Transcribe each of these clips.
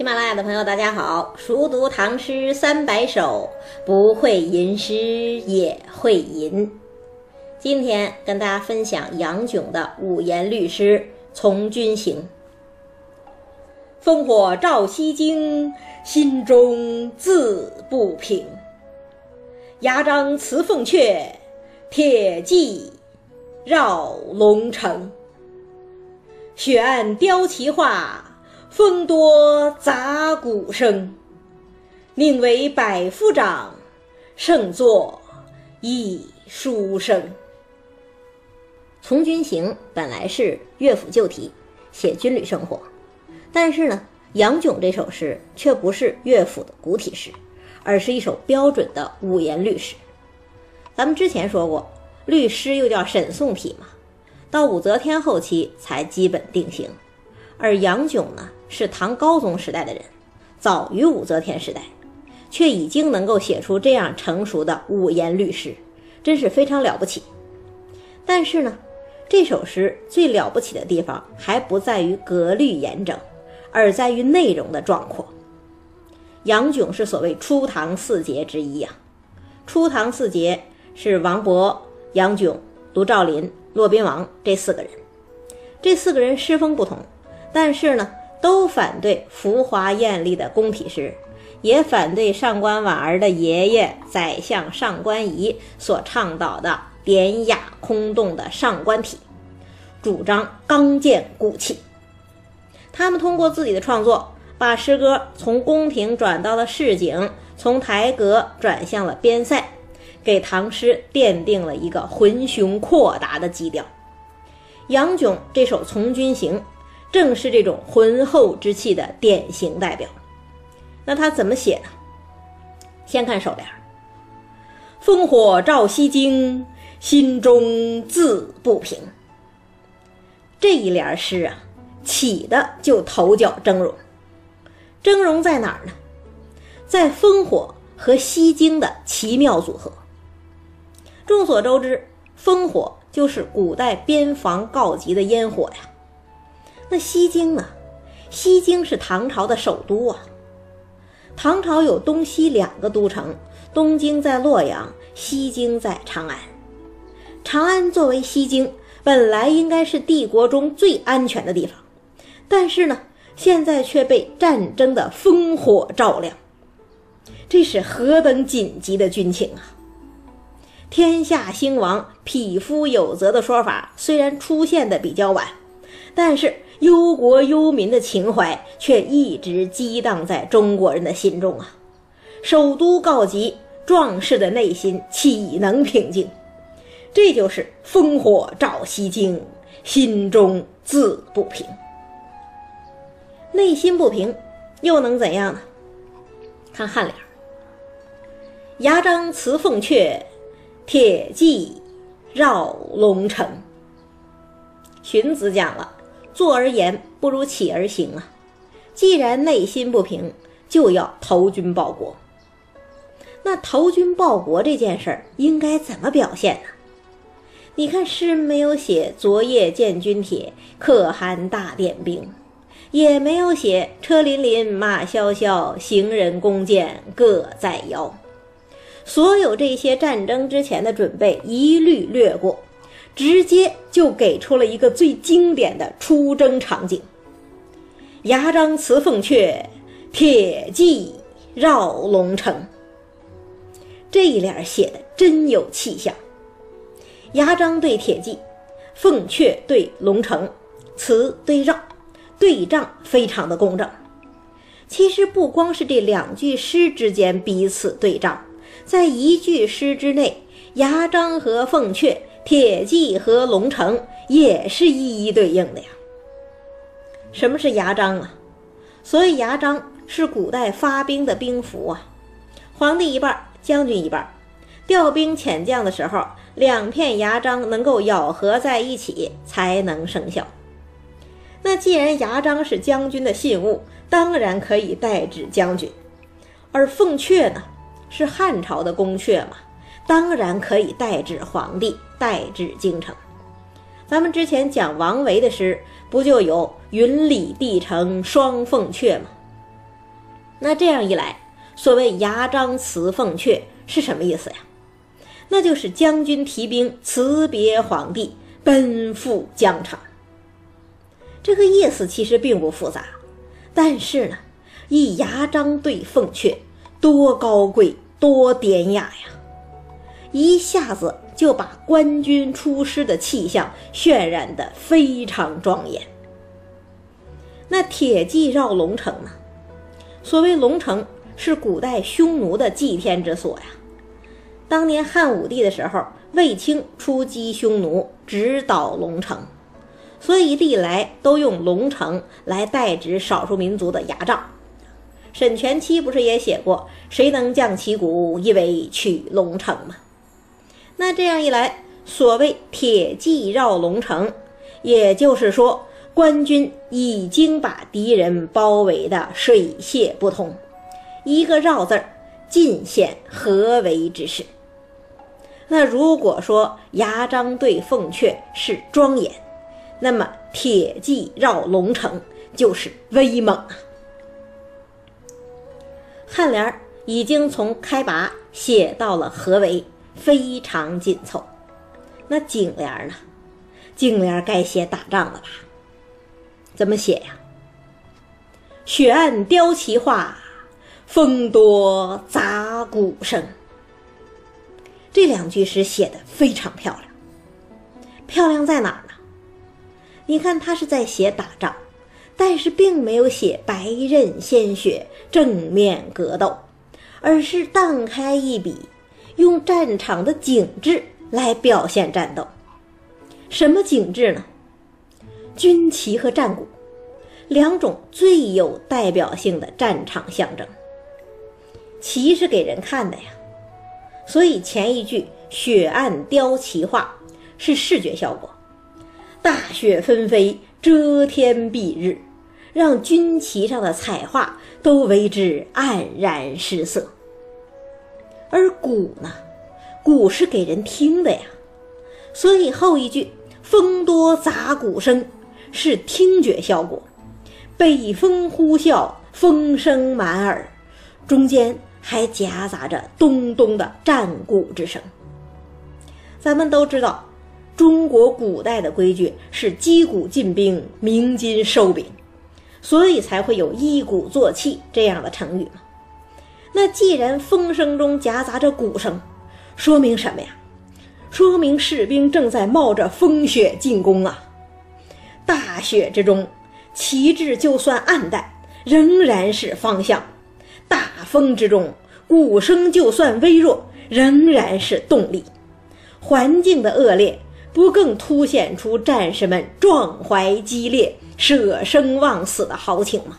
喜马拉雅的朋友，大家好！熟读唐诗三百首，不会吟诗也会吟。今天跟大家分享杨炯的五言律诗《从军行》。烽火照西京，心中自不平。牙璋辞凤阙，铁骑绕龙城。雪暗雕旗画。风多杂鼓声，宁为百夫长，胜作一书生。《从军行》本来是乐府旧题，写军旅生活，但是呢，杨炯这首诗却不是乐府的古体诗，而是一首标准的五言律诗。咱们之前说过，律诗又叫沈宋体嘛，到武则天后期才基本定型。而杨炯呢，是唐高宗时代的人，早于武则天时代，却已经能够写出这样成熟的五言律诗，真是非常了不起。但是呢，这首诗最了不起的地方还不在于格律严整，而在于内容的壮阔。杨炯是所谓初唐四杰之一呀，初唐四杰是王勃、杨炯、卢照邻、骆宾王这四个人，这四个人诗风不同。但是呢，都反对浮华艳丽的宫体诗，也反对上官婉儿的爷爷宰相上官仪所倡导的典雅空洞的上官体，主张刚健骨气。他们通过自己的创作，把诗歌从宫廷转到了市井，从台阁转向了边塞，给唐诗奠定了一个浑雄阔达的基调。杨炯这首《从军行》。正是这种浑厚之气的典型代表。那他怎么写呢？先看首联：“烽火照西京，心中自不平。”这一联诗啊，起的就头角峥嵘。峥嵘在哪儿呢？在烽火和西京的奇妙组合。众所周知，烽火就是古代边防告急的烟火呀。那西京呢？西京是唐朝的首都啊。唐朝有东西两个都城，东京在洛阳，西京在长安。长安作为西京，本来应该是帝国中最安全的地方，但是呢，现在却被战争的烽火照亮。这是何等紧急的军情啊！天下兴亡，匹夫有责的说法虽然出现的比较晚，但是。忧国忧民的情怀却一直激荡在中国人的心中啊！首都告急，壮士的内心岂能平静？这就是烽火照西京，心中自不平。内心不平，又能怎样呢？看颔联：“牙璋辞凤阙，铁骑绕龙城。”荀子讲了。坐而言不如起而行啊！既然内心不平，就要投军报国。那投军报国这件事儿应该怎么表现呢？你看诗没有写昨夜见军帖，可汗大点兵，也没有写车辚辚，马萧萧，行人弓箭各在腰。所有这些战争之前的准备一律略过。直接就给出了一个最经典的出征场景：牙璋辞凤阙，铁骑绕龙城。这一联写的真有气象。牙璋对铁骑，凤阙对龙城，辞对绕，对仗非常的工整。其实不光是这两句诗之间彼此对仗，在一句诗之内，牙璋和凤阙。铁骑和龙城也是一一对应的呀。什么是牙璋啊？所以牙璋是古代发兵的兵符啊，皇帝一半，将军一半。调兵遣将的时候，两片牙璋能够咬合在一起才能生效。那既然牙璋是将军的信物，当然可以代指将军。而凤阙呢，是汉朝的宫阙嘛。当然可以代指皇帝，代指京城。咱们之前讲王维的诗，不就有“云里帝城双凤阙”吗？那这样一来，所谓牙璋辞凤阙是什么意思呀？那就是将军提兵辞别皇帝，奔赴疆场。这个意思其实并不复杂，但是呢，以牙璋对凤阙，多高贵，多典雅呀！一下子就把官军出师的气象渲染得非常庄严。那铁骑绕龙城呢？所谓龙城，是古代匈奴的祭天之所呀。当年汉武帝的时候，卫青出击匈奴，直捣龙城，所以历来都用龙城来代指少数民族的牙帐。沈佺期不是也写过“谁能降旗鼓，一为取龙城”吗？那这样一来，所谓铁骑绕龙城，也就是说，官军已经把敌人包围的水泄不通。一个“绕”字儿，尽显合围之势。那如果说牙璋对凤阙是庄严，那么铁骑绕龙城就是威猛啊！颔联已经从开拔写到了合围。非常紧凑，那颈联呢？颈联该写打仗了吧？怎么写呀？雪暗雕旗画，风多杂鼓声。这两句诗写的非常漂亮。漂亮在哪儿呢？你看，他是在写打仗，但是并没有写白刃鲜血、正面格斗，而是荡开一笔。用战场的景致来表现战斗，什么景致呢？军旗和战鼓，两种最有代表性的战场象征。旗是给人看的呀，所以前一句“雪暗雕旗画”是视觉效果，大雪纷飞，遮天蔽日，让军旗上的彩画都为之黯然失色。而鼓呢，鼓是给人听的呀，所以后一句“风多杂鼓声”是听觉效果，北风呼啸，风声满耳，中间还夹杂着咚咚的战鼓之声。咱们都知道，中国古代的规矩是击鼓进兵，鸣金收兵，所以才会有一鼓作气这样的成语嘛。那既然风声中夹杂着鼓声，说明什么呀？说明士兵正在冒着风雪进攻啊！大雪之中，旗帜就算暗淡，仍然是方向；大风之中，鼓声就算微弱，仍然是动力。环境的恶劣，不更凸显出战士们壮怀激烈、舍生忘死的豪情吗？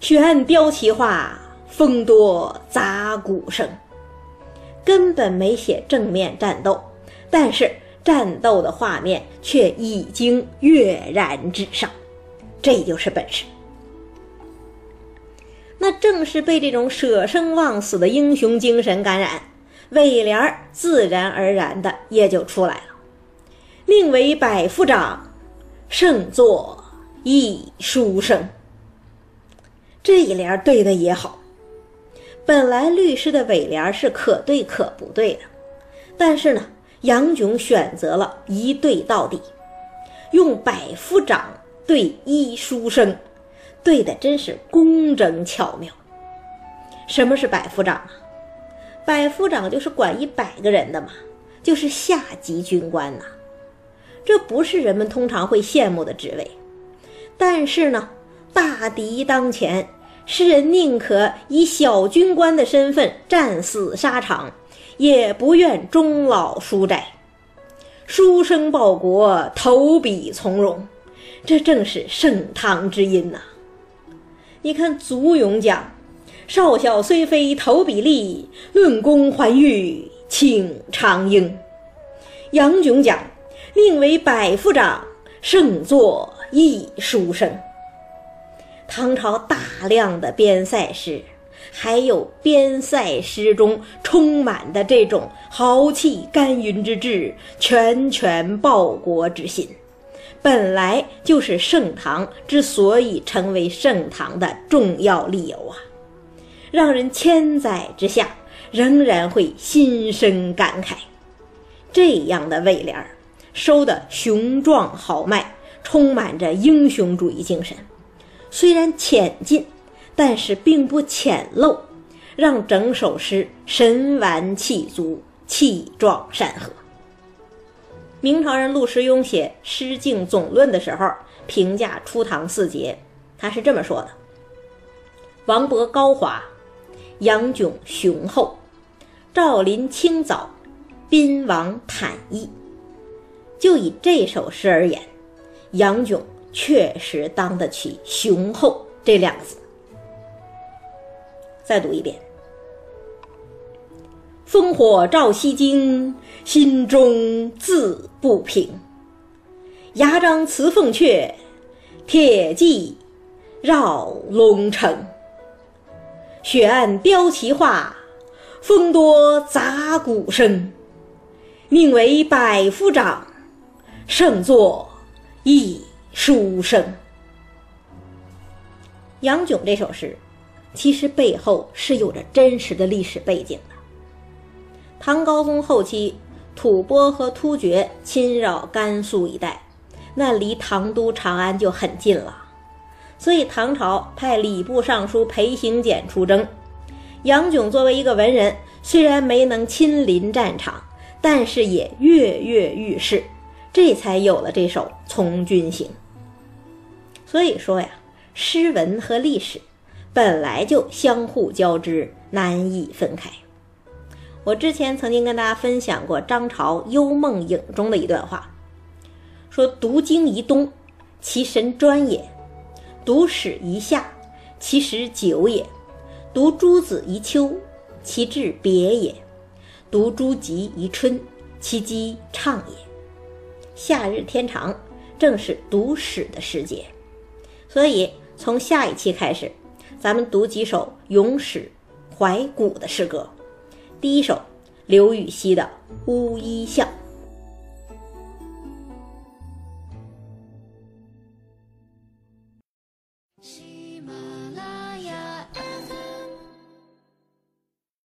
悬案雕旗画。风多杂鼓声，根本没写正面战斗，但是战斗的画面却已经跃然纸上，这就是本事。那正是被这种舍生忘死的英雄精神感染，尾联儿自然而然的也就出来了：“宁为百夫长，胜作一书生。”这一联对的也好。本来律师的尾联是可对可不对的，但是呢，杨炯选择了一对到底，用百夫长对一书生，对的真是工整巧妙。什么是百夫长啊？百夫长就是管一百个人的嘛，就是下级军官呐。这不是人们通常会羡慕的职位，但是呢，大敌当前。诗人宁可以小军官的身份战死沙场，也不愿终老书斋。书生报国，投笔从戎，这正是盛唐之音呐。你看祖咏讲：“少小虽非投笔吏，论功还欲请长缨。”杨炯讲：“宁为百夫长，胜作一书生。”唐朝大量的边塞诗，还有边塞诗中充满的这种豪气干云之志、拳拳报国之心，本来就是盛唐之所以成为盛唐的重要理由啊，让人千载之下仍然会心生感慨。这样的魏联儿收的雄壮豪迈，充满着英雄主义精神，虽然浅近，但是并不浅陋，让整首诗神完气足，气壮山河。明朝人陆时雍写《诗境总论》的时候，评价初唐四杰，他是这么说的：王勃高华，杨炯雄厚，赵林清藻。宾王坦逸，就以这首诗而言，杨炯确实当得起“雄厚”这两个字。再读一遍：“烽火照西京，心中自不平。牙璋辞凤阙，铁骑绕龙城。雪暗凋旗画，风多杂鼓声。”命为百夫长，胜作一书生。杨炯这首诗，其实背后是有着真实的历史背景的。唐高宗后期，吐蕃和突厥侵扰甘肃一带，那离唐都长安就很近了，所以唐朝派礼部尚书裴行俭出征。杨炯作为一个文人，虽然没能亲临战场。但是也跃跃欲试，这才有了这首《从军行》。所以说呀，诗文和历史本来就相互交织，难以分开。我之前曾经跟大家分享过张潮《幽梦影》中的一段话，说：“读经一冬，其神专也；读史一夏，其实久也；读诸子一秋，其志别也。”读诸集一春，其机畅也。夏日天长，正是读史的时节。所以从下一期开始，咱们读几首咏史怀古的诗歌。第一首，刘禹锡的《乌衣巷》。